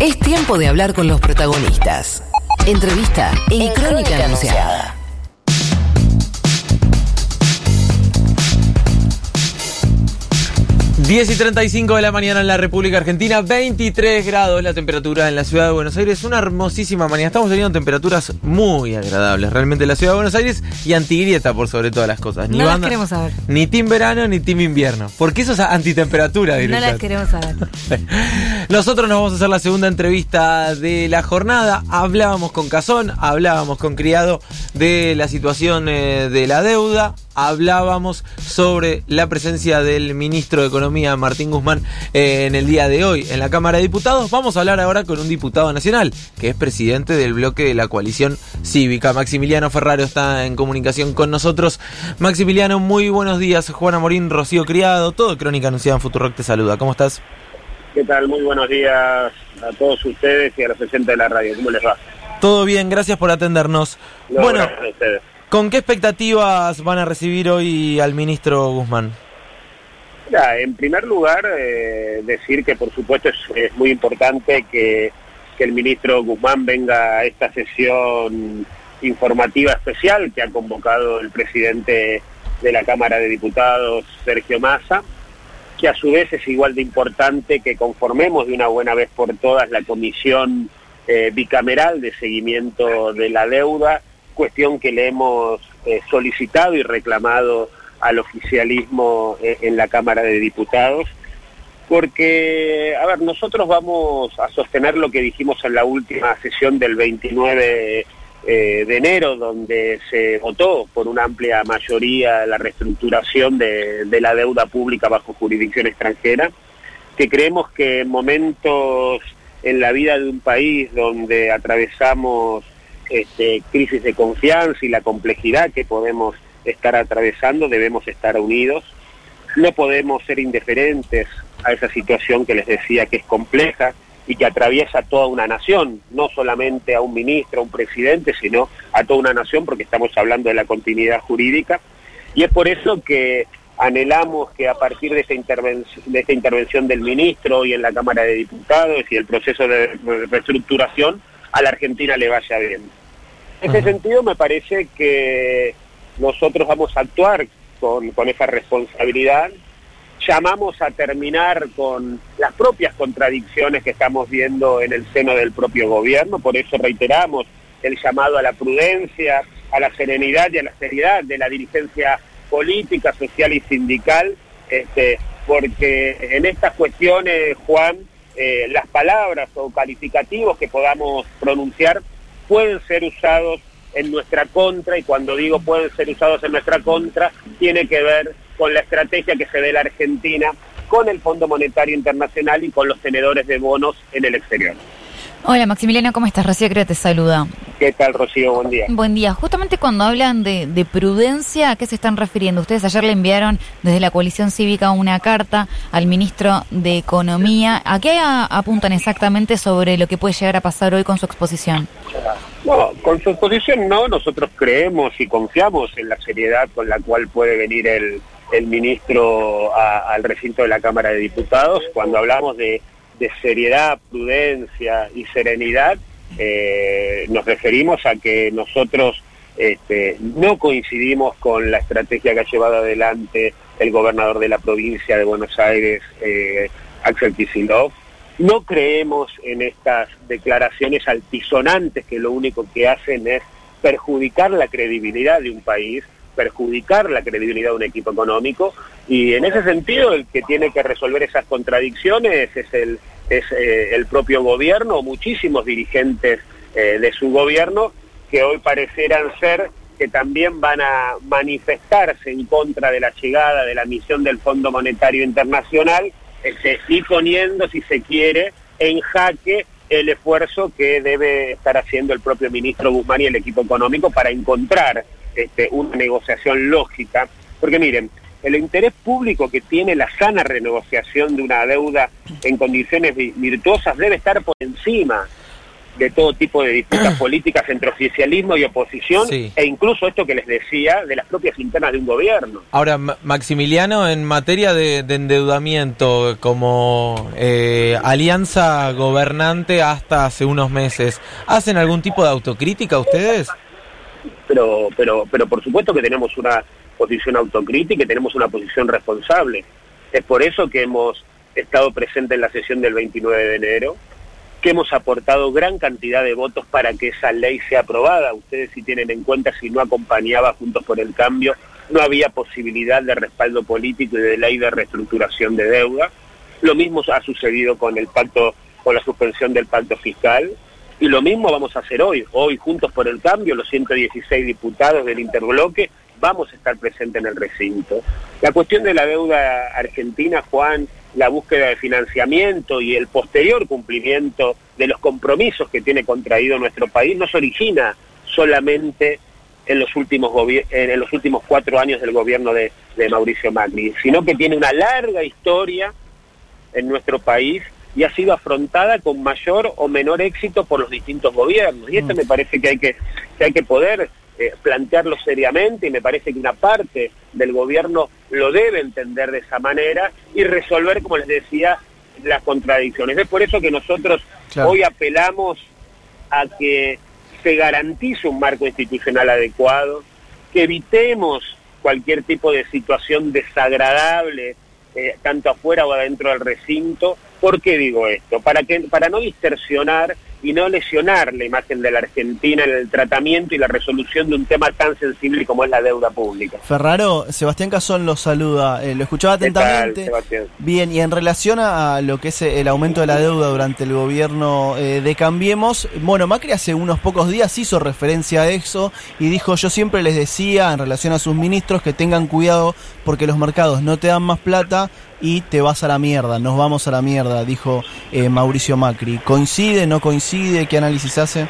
Es tiempo de hablar con los protagonistas. Entrevista en, Crónica, Anunciada. 10 y 35 de la mañana en la República Argentina, 23 grados la temperatura en la ciudad de Buenos Aires, una hermosísima mañana. Estamos teniendo temperaturas muy agradables realmente en la ciudad de Buenos Aires y antigrieta por sobre todas las cosas. Ni no las queremos saber. Ni team verano ni team invierno. Porque eso es antitemperatura, No las queremos saber. Nosotros nos vamos a hacer la segunda entrevista de la jornada. Hablábamos con Cazón, hablábamos con Criado de la situación eh, de la deuda hablábamos sobre la presencia del ministro de Economía, Martín Guzmán, eh, en el día de hoy en la Cámara de Diputados. Vamos a hablar ahora con un diputado nacional, que es presidente del bloque de la coalición cívica. Maximiliano Ferraro está en comunicación con nosotros. Maximiliano, muy buenos días. Juana Morín, Rocío Criado, todo Crónica Anunciada en Futurock te saluda. ¿Cómo estás? ¿Qué tal? Muy buenos días a todos ustedes y a los presentes de la radio. ¿Cómo les va? Todo bien, gracias por atendernos. bueno, ¿Con qué expectativas van a recibir hoy al ministro Guzmán? en primer lugar, eh, decir que por supuesto es, muy importante que, el ministro Guzmán venga a esta sesión informativa especial que ha convocado el presidente de la Cámara de Diputados, Sergio Massa, que a su vez es igual de importante que conformemos de una buena vez por todas la comisión eh, bicameral de seguimiento de la deuda cuestión que le hemos eh, solicitado y reclamado al oficialismo eh, en la Cámara de Diputados, porque, a ver, nosotros vamos a sostener lo que dijimos en la última sesión del 29 eh, de enero, donde se votó por una amplia mayoría la reestructuración de, de la deuda pública bajo jurisdicción extranjera, que creemos que en momentos en la vida de un país donde atravesamos este, crisis de confianza y la complejidad que podemos estar atravesando, debemos estar unidos. No podemos ser indiferentes a esa situación que les decía que es compleja y que atraviesa toda una nación, no solamente a un ministro, a un presidente, sino a toda una nación, porque estamos hablando de la continuidad jurídica. Y es por eso que anhelamos que a partir de esta, esta intervención del ministro y en la Cámara de Diputados y el proceso de reestructuración, a la Argentina le vaya bien. En ese sentido me parece que nosotros vamos a actuar con, esa responsabilidad. Llamamos a terminar con las propias contradicciones que estamos viendo en el seno del propio gobierno, por eso reiteramos el llamado a la prudencia, a la serenidad y a la seriedad de la dirigencia política, social y sindical, este, porque en estas cuestiones, Juan, eh, las palabras o calificativos que podamos pronunciar pueden ser usados en nuestra contra y cuando digo pueden ser usados en nuestra contra tiene que ver con la estrategia que se ve la Argentina con el Fondo Monetario Internacional y con los tenedores de bonos en el exterior. Hola Maximiliano, ¿cómo estás? Rocío creo te saluda. ¿Qué tal Rocío? Buen día. Buen día. Justamente cuando hablan de, prudencia, ¿a qué se están refiriendo? Ustedes ayer le enviaron desde la coalición cívica una carta al ministro de Economía. ¿A qué apuntan exactamente sobre lo que puede llegar a pasar hoy con su exposición? No, con su exposición no, nosotros creemos y confiamos en la seriedad con la cual puede venir el, ministro al recinto de la Cámara de Diputados. Cuando hablamos de de seriedad, prudencia y serenidad, eh, nos referimos a que nosotros este, no coincidimos con la estrategia que ha llevado adelante el gobernador de la provincia de Buenos Aires, eh, Axel Kicillof. No creemos en estas declaraciones altisonantes que lo único que hacen es perjudicar la credibilidad de un país, perjudicar la credibilidad de un equipo económico. Y en ese sentido el que tiene que resolver esas contradicciones es el, es, eh, el propio gobierno, muchísimos dirigentes eh, de su gobierno que hoy parecieran ser que también van a manifestarse en contra de la llegada de la misión del Fondo Monetario Internacional este, y poniendo, si se quiere, en jaque el esfuerzo que debe estar haciendo el propio ministro Guzmán y el equipo económico para encontrar este, una negociación lógica. Porque miren, el interés público que tiene la sana renegociación de una deuda en condiciones virtuosas debe estar por encima de todo tipo de disputas políticas entre oficialismo y oposición, Sí. e incluso esto que les decía, de las propias internas de un gobierno. Ahora, Ma- Maximiliano, en materia de, de endeudamiento, como eh, alianza gobernante hasta hace unos meses, ¿hacen algún tipo de autocrítica ustedes? Pero, pero, por supuesto que tenemos una posición autocrítica y tenemos una posición responsable. Es por eso que hemos estado presentes en la sesión del 29 de enero, que hemos aportado gran cantidad de votos para que esa ley sea aprobada. Ustedes si tienen en cuenta, si no acompañaba Juntos por el Cambio, no había posibilidad de respaldo político y de ley de reestructuración de deuda. Lo mismo ha sucedido con el pacto, con la suspensión del pacto fiscal. Y lo mismo vamos a hacer hoy. Hoy, Juntos por el Cambio, los 116 diputados del interbloque, vamos a estar presentes en el recinto. La cuestión de la deuda argentina, Juan, la búsqueda de financiamiento y el posterior cumplimiento de los compromisos que tiene contraído nuestro país no se origina solamente en los últimos en los últimos cuatro años del gobierno de, de Mauricio Macri, sino que tiene una larga historia en nuestro país y ha sido afrontada con mayor o menor éxito por los distintos gobiernos. Y esto me parece que hay que, que hay que poder eh, plantearlo seriamente y me parece que una parte del gobierno lo debe entender de esa manera y resolver, como les decía, las contradicciones. Es por eso que nosotros Claro. hoy apelamos a que se garantice un marco institucional adecuado, que evitemos cualquier tipo de situación desagradable, eh, tanto afuera o adentro del recinto. ¿Por qué digo esto? Para, que, para no distorsionar y no lesionar la imagen de la Argentina en el tratamiento y la resolución de un tema tan sensible como es la deuda pública. Ferraro, Sebastián Casón lo saluda, eh, lo escuchaba ¿Qué tal, atentamente. Bien, y en relación a lo que es el aumento de la deuda durante el gobierno eh, de Cambiemos, bueno, Macri hace unos pocos días hizo referencia a eso y dijo, yo siempre les decía en relación a sus ministros que tengan cuidado porque los mercados no te dan más plata y te vas a la mierda, nos vamos a la mierda, dijo eh, Mauricio Macri. ¿Coincide, no coincide? ¿Qué análisis hace?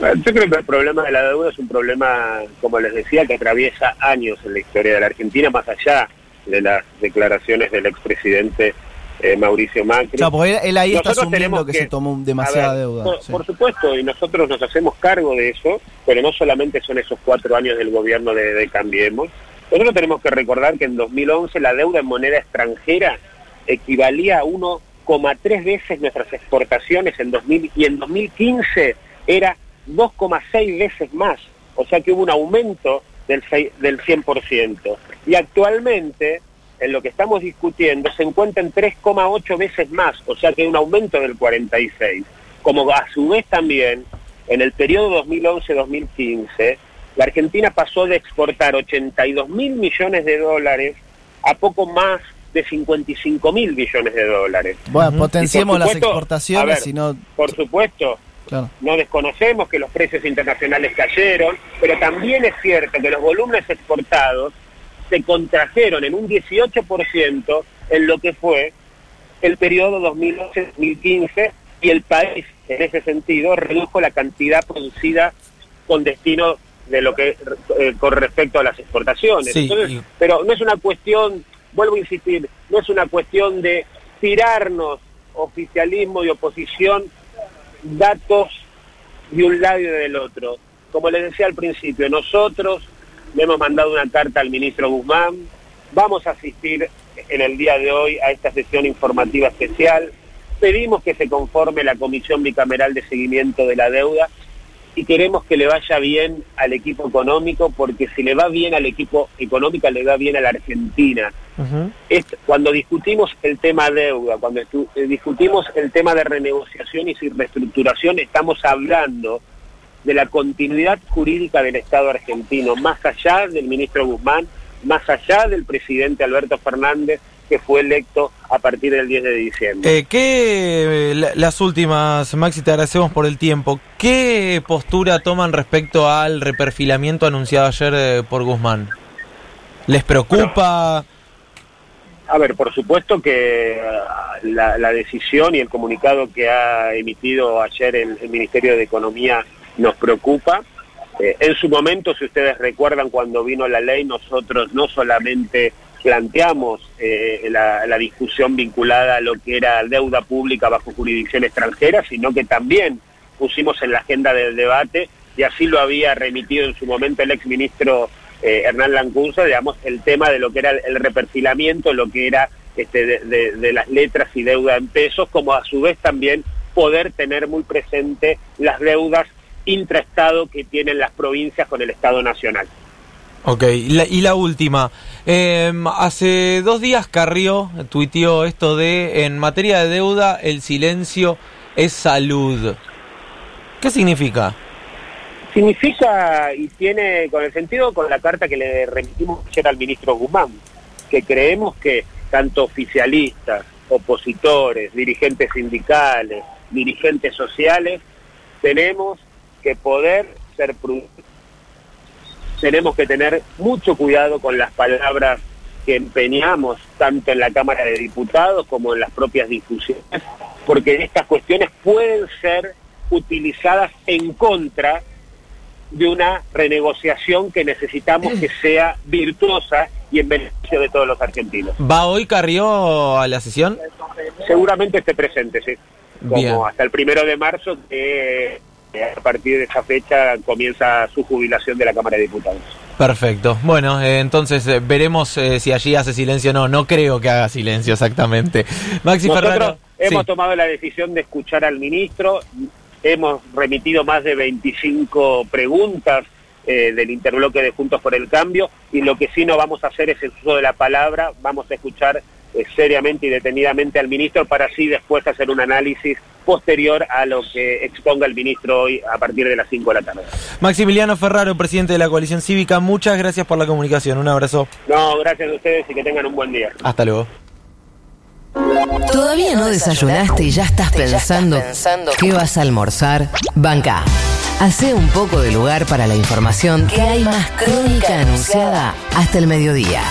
Yo creo que el problema de la deuda es un problema, como les decía, que atraviesa años en la historia de la Argentina, más allá de las declaraciones del expresidente eh, Mauricio Macri. Claro, porque él, él ahí está asumiendo que, que- se tomó demasiada ver, deuda. Por, sí. por supuesto, y nosotros nos hacemos cargo de eso, pero no solamente son esos cuatro años del gobierno de, de Cambiemos. Nosotros tenemos que recordar que en 2011 la deuda en moneda extranjera equivalía a 1,3 veces nuestras exportaciones en 2000 y en 2015 era 2,6 veces más. O sea que hubo un aumento del, sei- del 100%. Y actualmente, en lo que estamos discutiendo, se encuentra en 3,8 veces más, o sea que hay un aumento del 46. Como a su vez también, en el periodo 2011-2015, la Argentina pasó de exportar 82 mil millones de dólares a poco más de 55 mil millones de dólares. Bueno, potenciemos las exportaciones, ver, y no... Por supuesto, Claro. no desconocemos que los precios internacionales cayeron, pero también es cierto que los volúmenes exportados se contrajeron en un 18% en lo que fue el periodo 2011-2015 y el país en ese sentido redujo la cantidad producida con destino de lo que eh, con respecto a las exportaciones. Sí, Entonces, y- pero no es una cuestión, vuelvo a insistir, no es una cuestión de tirarnos oficialismo y oposición datos de un lado y del otro. Como les decía al principio, nosotros le hemos mandado una carta al ministro Guzmán, vamos a asistir en el día de hoy a esta sesión informativa especial, pedimos que se conforme la comisión bicameral de seguimiento de la deuda y queremos que le vaya bien al equipo económico, porque si le va bien al equipo económico, le va bien a la Argentina. Es cuando discutimos el tema deuda, cuando eh, discutimos el tema de renegociación y reestructuración, estamos hablando de la continuidad jurídica del Estado argentino, más allá del ministro Guzmán, más allá del presidente Alberto Fernández, que fue electo a partir del 10 de diciembre. Eh, ¿qué, eh, la- las últimas, Maxi, te agradecemos por el tiempo. ¿Qué postura toman respecto al reperfilamiento anunciado ayer eh, por Guzmán? ¿Les preocupa? A ver, por supuesto que ah, la, la decisión y el comunicado que ha emitido ayer el, el Ministerio de Economía nos preocupa. Eh, en su momento, si ustedes recuerdan, cuando vino la ley, nosotros no solamente planteamos eh, la, discusión vinculada a lo que era deuda pública bajo jurisdicción extranjera, sino que también pusimos en la agenda del debate y así lo había remitido en su momento el exministro eh, Hernán Lancunza, digamos, el tema de lo que era el, reperfilamiento, lo que era este, de, de, las letras y deuda en pesos, como a su vez también poder tener muy presente las deudas intraestado que tienen las provincias con el Estado Nacional. Ok, y la, última. Em, hace dos días Carrió tuiteó esto de, en materia de deuda, el silencio es salud. ¿Qué significa? Significa y tiene con el sentido con la carta que le remitimos ayer al ministro Guzmán, que creemos que tanto oficialistas, opositores, dirigentes sindicales, dirigentes sociales, tenemos que poder ser prudentes. Tenemos que tener mucho cuidado con las palabras que empeñamos tanto en la Cámara de Diputados como en las propias discusiones, porque estas cuestiones pueden ser utilizadas en contra de una renegociación que necesitamos que sea virtuosa y en beneficio de todos los argentinos. ¿Va hoy Carrió a la sesión? Seguramente esté presente, sí. Como hasta el primero de marzo, que a partir de esa fecha comienza su jubilación de la Cámara de Diputados. Perfecto. Bueno, eh, entonces eh, veremos eh, si allí hace silencio o no. No creo que haga silencio exactamente. Maxi Nosotros hemos tomado la decisión de escuchar al ministro. Hemos remitido más de 25 preguntas del interbloque de Juntos por el Cambio y lo que sí no vamos a hacer es el uso de la palabra. Vamos a escuchar seriamente y detenidamente al ministro para así después hacer un análisis posterior a lo que exponga el ministro hoy a partir de las 5 de la tarde. Maximiliano Ferraro, presidente de la coalición cívica, muchas gracias por la comunicación. Un abrazo. No, gracias a ustedes y que tengan un buen día. Hasta luego. ¿Todavía no desayunaste y ya estás pensando qué vas a almorzar? Banca. Hace un poco de lugar para la información que hay más crónica anunciada hasta el mediodía.